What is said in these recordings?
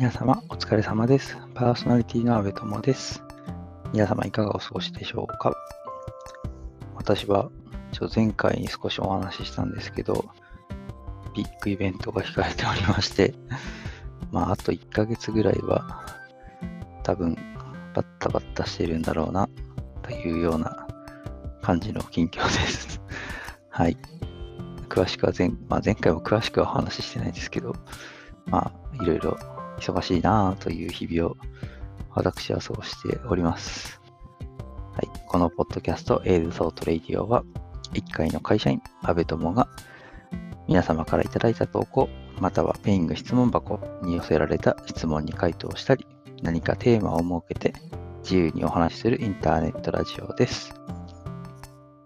皆様お疲れ様です。パーソナリティの阿部友です。皆様いかがお過ごしでしょうか？私はちょ前回に少しお話ししたんですけど、ビッグイベントが控えておりまして、まああと1ヶ月ぐらいは多分バッタバッタしてるんだろうなというような感じの近況です。はい。詳しくは前,、まあ、前回も詳しくはお話ししてないですけど、まあいろいろ忙しいなという日々を私は過ごしております。はい。このポッドキャスト、エールソートレイディオは、一介の会社員、安部友が、皆様からいただいた投稿、または Peing 質問箱に寄せられた質問に回答したり、何かテーマを設けて自由にお話しするインターネットラジオです。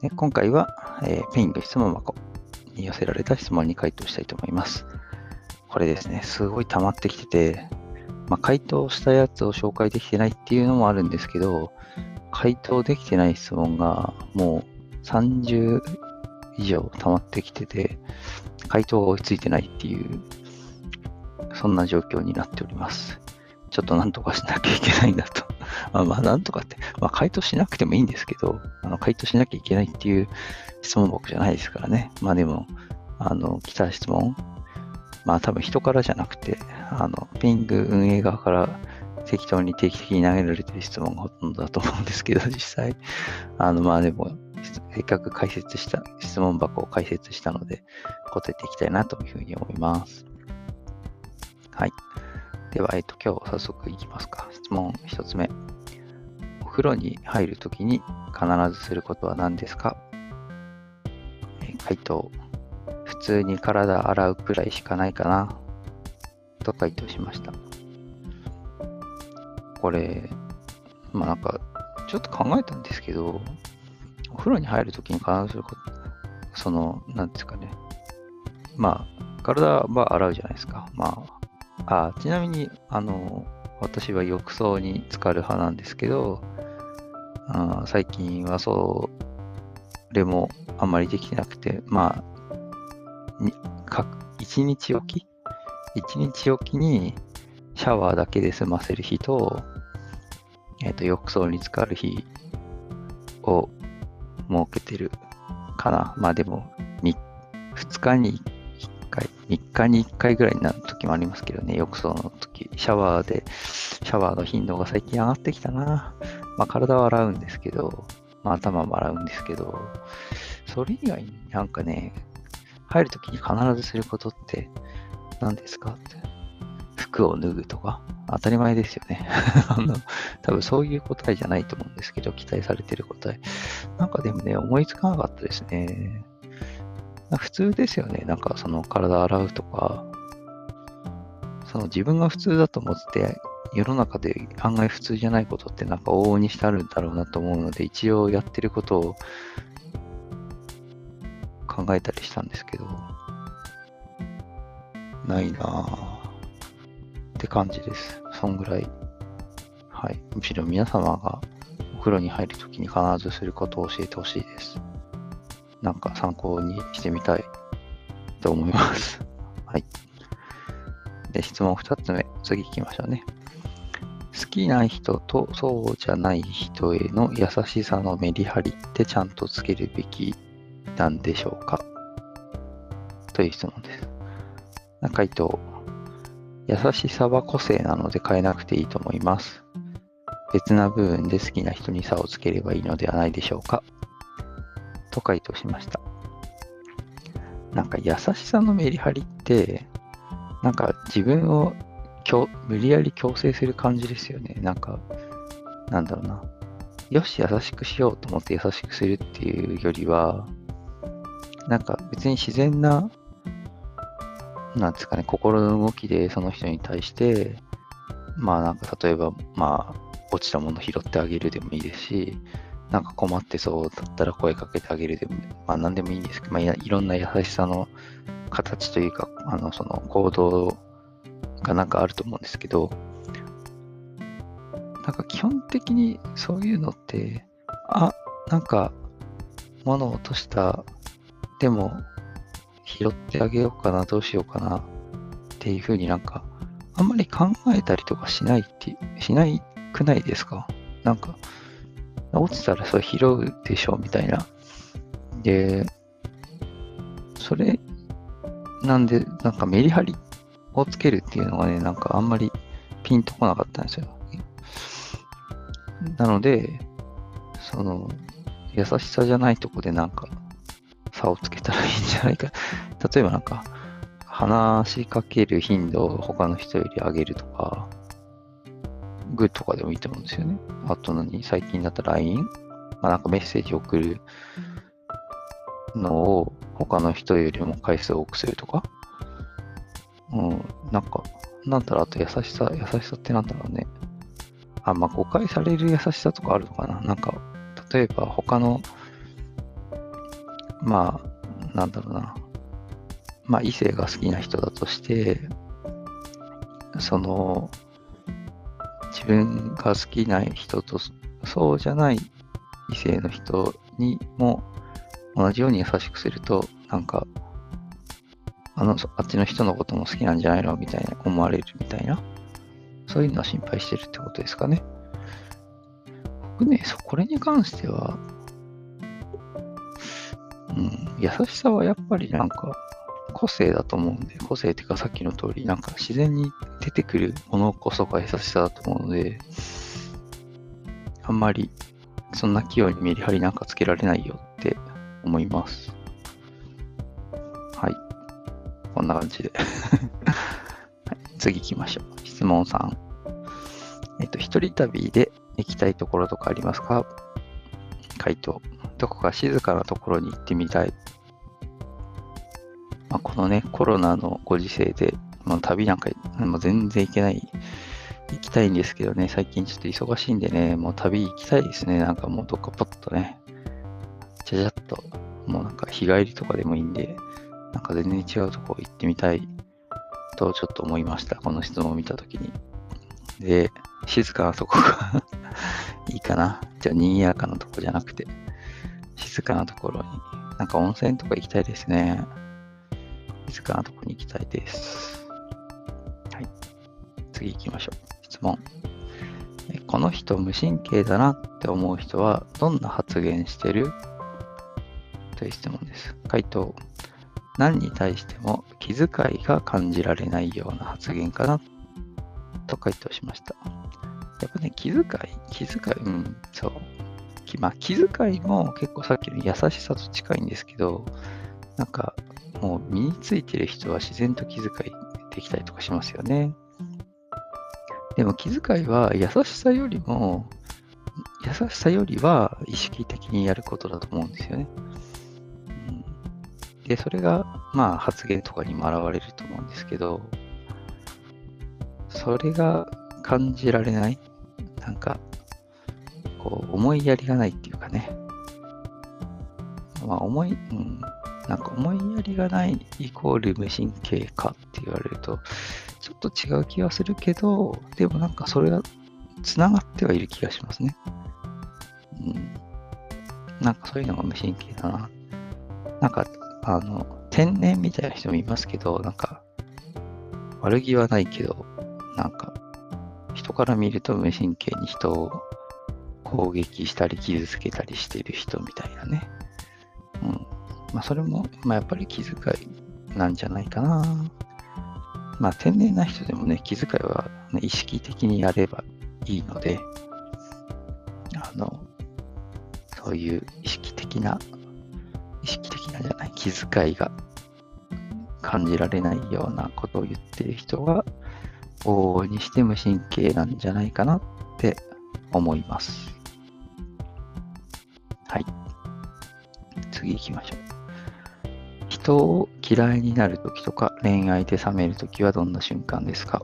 で今回は、えー Peing 質問箱に寄せられた質問に回答したいと思います。これですね、すごい溜まってきてて、まあ、回答したやつを紹介できてないっていうのもあるんですけど、回答できてない質問がもう30以上溜まってきてて、回答が追いついてないっていう、そんな状況になっております。ちょっとなんとかしなきゃいけないんだと。まあまあなんとかって、まあ回答しなくてもいいんですけど、あの回答しなきゃいけないっていう質問僕じゃないですからね。まあでも、あの、来た質問、まあ多分人からじゃなくて、あの、ピング運営側から適当に定期的に投げられてる質問がほとんどだと思うんですけど、実際。あの、まあでも、せっかく解説した、質問箱を解説したので、答えていきたいなというふうに思います。はい。では、えっと、今日早速いきますか。質問一つ目。お風呂に入るときに必ずすることは何ですか？え回答。普通に体洗うくらいしかないかな。と回答しました。これ、まあなんか、ちょっと考えたんですけど、お風呂に入るときに必ず、その、なんですかね。まあ、体は洗うじゃないですか。まあ、あちなみに、あの、私は浴槽に浸かる派なんですけど、あ最近はそれもあんまりできてなくて、まあ、1日おき ?1 日おきにシャワーだけで済ませる日と、えっ、と、浴槽に浸かる日を設けてるかな。まあでも、2日に1回、3日に1回ぐらいになる時もありますけどね、浴槽の時、シャワーで、シャワーの頻度が最近上がってきたな。まあ体は洗うんですけど、まあ頭も洗うんですけど、それ以外になんかね、入るときに必ずすることって何ですかって。服を脱ぐとか当たり前ですよね。あの、多分そういう答えじゃないと思うんですけど、期待されてる答え。なんかでもね、思いつかなかったですね。普通ですよね。なんかその体洗うとか、その自分が普通だと思って、世の中で案外普通じゃないことってなんか往々にしてあるんだろうなと思うので、一応やってることを考えたりしたんですけど、ないなぁって感じです。そんぐらい。はい。むしろ皆様がお風呂に入るときに必ずすることを教えてほしいです。なんか参考にしてみたいと思います。はい。で、質問2つ目。次行きましょうね。好きな人とそうじゃない人への優しさのメリハリってちゃんとつけるべきなんでしょうか？という質問です。回答。優しさは個性なので変えなくていいと思います。別な部分で好きな人に差をつければいいのではないでしょうか？と回答しました。なんか優しさのメリハリって、なんか自分を無理やり強制する感じですよね。なんか、なんだろうな。よし、優しくしようと思って優しくするっていうよりは、なんか別に自然な、なんですかね、心の動きでその人に対して、まあなんか例えば、まあ、落ちたもの拾ってあげるでもいいですし、なんか困ってそうだったら声かけてあげるでも、まあ何でもいいんですけど、まあいろんな優しさの形というか、あの、その行動がなんかあると思うんですけど、なんか基本的にそういうのって、あ、なんか物を落とした、でも拾ってあげようかな、どうしようかなっていうふうになんかあんまり考えたりとかしないって、しないくないですか？なんか、落ちたらそれ拾うでしょみたいな。で、それ、なんで、なんかメリハリをつけるっていうのがね、なんかあんまりピンとこなかったんですよ。なので、その、優しさじゃないとこでなんか差をつけたらいいんじゃないか。例えばなんか、話しかける頻度を他の人より上げるとか、グッとかでもいいと思うんですよね。あと何？最近だったら LINE? まあ、なんかメッセージ送るのを他の人よりも回数多くするとか。うん、なんか、なんだろう、あと優しさ、優しさってなんだろうね。あ、まあ、誤解される優しさとかあるのかな。なんか、例えば他の、まあ、なんだろうな。まあ、異性が好きな人だとして、その、自分が好きな人とそうじゃない異性の人にも同じように優しくすると、なんか、あの、あっちの人のことも好きなんじゃないのみたいな思われるみたいな、そういうのは心配してるってことですかね。僕ね、そこれに関しては、うん、優しさはやっぱりなんか、個性だと思うんで、個性っていうかさっきの通り、なんか自然に出てくるものこそが優しさだと思うので、あんまりそんな器用にメリハリなんかつけられないよって思います。はい。こんな感じで はい、次行きましょう。質問3。えっと、一人旅で行きたいところとかありますか？回答。どこか静かなところに行ってみたい。まあ、このね、コロナのご時世で、まあ、旅なんかもう全然行けない、行きたいんですけどね、最近ちょっと忙しいんでね、もう旅行きたいですね。なんかもうどっかポッとね、ちゃちゃっと、もうなんか日帰りとかでもいいんで、なんか全然違うとこ行ってみたいとちょっと思いました。この質問を見たときに。で、静かなとこが いいかな。じゃあ、賑やかなとこじゃなくて、静かなところに、なんか温泉とか行きたいですね。静かなところに行きたいです。はい。次行きましょう。質問。この人無神経だなって思う人はどんな発言してる？という質問です。回答。何に対しても気遣いが感じられないような発言かなと回答しました。やっぱね、気遣い、気遣い、うん、そう。まあ、気遣いも結構さっきの優しさと近いんですけど、なんか、もう身についてる人は自然と気遣いできたりとかしますよね。でも気遣いは優しさよりも、優しさよりは意識的にやることだと思うんですよね。うん、で、それが、まあ発言とかにも現れると思うんですけど、それが感じられないなんか、こう、思いやりがないっていうかね。まあ、思い、うん、なんか思いやりがないイコール無神経かって言われると、ちょっと違う気がするけど、でもなんかそれが繋がってはいる気がしますね。うん。なんかそういうのが無神経だな。なんか、あの、天然みたいな人もいますけど、なんか、悪気はないけど、なんか、人から見ると無神経に人を攻撃したり傷つけたりしてる人みたいなね。うん。まあ、それも、まあ、やっぱり気遣いなんじゃないかな。まあ、天然な人でもね、気遣いは、ね、意識的にやればいいので、あの、そういう意識的な、意識的なじゃない、気遣いが感じられないようなことを言ってる人が、往々にして無神経なんじゃないかなって思います。次行きましょう。人を嫌いになるときとか恋愛で冷めるときはどんな瞬間ですか？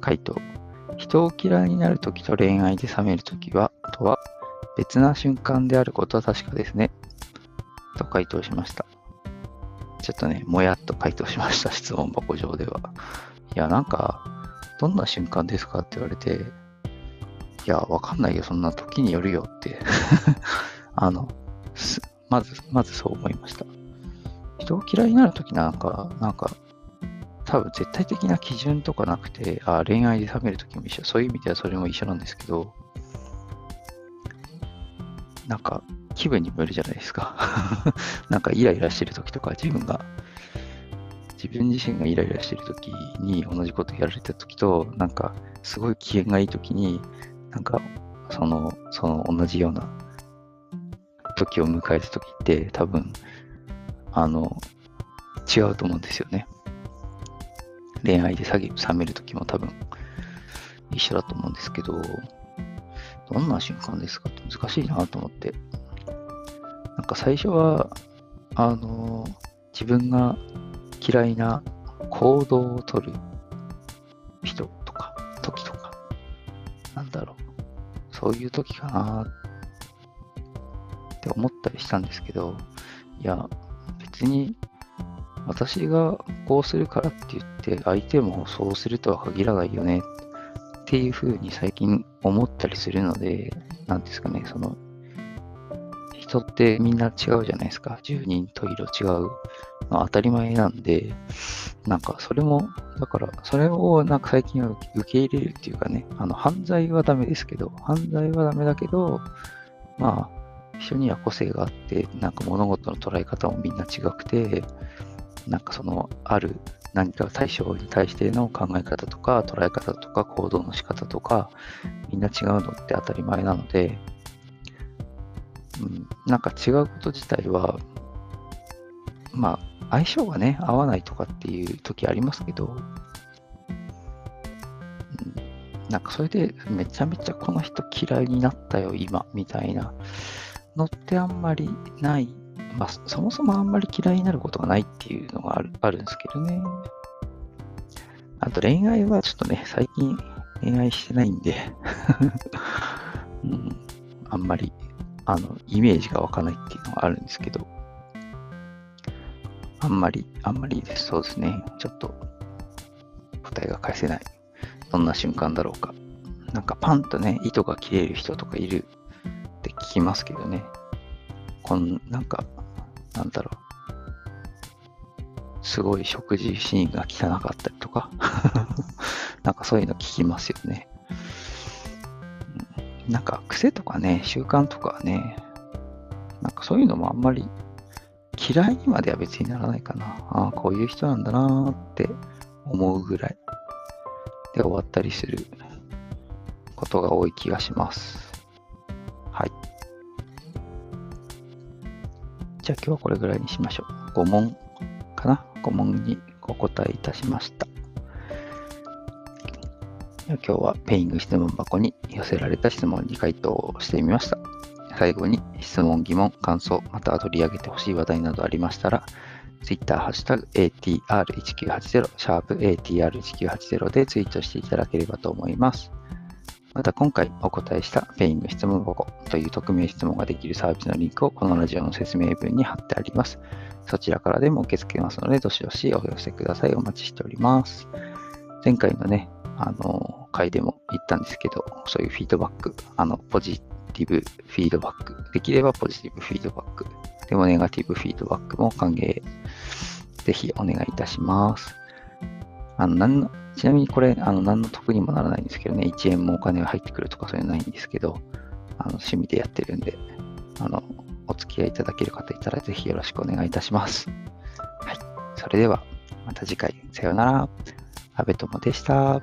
回答。人を嫌いになるときと恋愛で冷めるときは、とは別な瞬間であることは確かですね。と回答しました。ちょっとね、もやっと回答しました、質問箱上では。いや、なんか、どんな瞬間ですかって言われて、いや、わかんないよ、そんな時によるよって あの、まず、まずそう思いました。人を嫌いになるときなんか、なんか、多分絶対的な基準とかなくて、あ恋愛で冷めるときも一緒、そういう意味ではそれも一緒なんですけど、なんか気分にもよるじゃないですか。なんかイライラしてるときとか自分が、自分自身がイライラしてるときに同じことやられたときと、なんかすごい機嫌がいいときに、なんかその、その同じような時を迎えるときって多分、あの、違うと思うんですよね。恋愛で冷めるときも多分一緒だと思うんですけど、どんな瞬間ですかって難しいなと思って。なんか最初は、あの、自分が嫌いな行動をとる人とか、時とか、なんだろう。そういう時かなってって思ったりしたんですけど、いや、別に私がこうするからって言って相手もそうするとは限らないよねっていうふうに最近思ったりするので、なんですかね、その人ってみんな違うじゃないですか。10人と色違うの当たり前なんで、なんかそれも、だからそれをなんか最近は受け入れるっていうかね、あの犯罪はダメですけど、犯罪はダメだけど、まあ、人には個性があって、なんか物事の捉え方もみんな違くて、なんかそのある何か対象に対しての考え方とか捉え方とか行動の仕方とかみんな違うのって当たり前なので、うん、なんか違うこと自体はまあ相性がね合わないとかっていう時ありますけど、うん、なんかそれでめちゃめちゃこの人嫌いになったよ今みたいなのってあんまりないまあ、そもそもあんまり嫌いになることがないっていうのがあるあるんですけどね。あと恋愛はちょっとね、最近恋愛してないんで うん、あんまり、あの、イメージが湧かないっていうのがあるんですけど、あんまり、あんまりです。そうですね。ちょっと、答えが返せない。どんな瞬間だろうか。なんかパンとね、糸が切れる人とかいるって聞きますけどね。こんなんか、なんだろう。すごい食事シーンが汚かったりとか なんかそういうの聞きますよね。なんか癖とかね、習慣とかね、なんかそういうのもあんまり嫌いにまでは別にならないかな。ああ、こういう人なんだなって思うぐらいで終わったりすることが多い気がします。じゃあ今日はこれぐらいにしましょう。5問かな ?5 問にお答えいたしました。今日はペイング質問箱に寄せられた質問に回答してみました。最後に質問、疑問、感想、また取り上げてほしい話題などありましたら、Twitter、ハッシュタグ ATR1980、シャープ ATR1980 でツイートしていただければと思います。また今回お答えしたペイング質問箱という匿名質問ができるサービスのリンクをこのラジオの説明文に貼ってあります。そちらからでも受け付けますので、どしどしお寄せください。お待ちしております。前回のね、あの、回でも言ったんですけど、そういうフィードバック、あの、ポジティブフィードバック、できればポジティブフィードバック、でもネガティブフィードバックも歓迎、ぜひお願いいたします。あの、何の、ちなみにこれ、あの、何の得にもならないんですけどね、1円もお金が入ってくるとかそういうのないんですけど、あの、趣味でやってるんで、あの、お付き合いいただける方いたらぜひよろしくお願いいたします。はい。それでは、また次回、さようなら。安部友でした。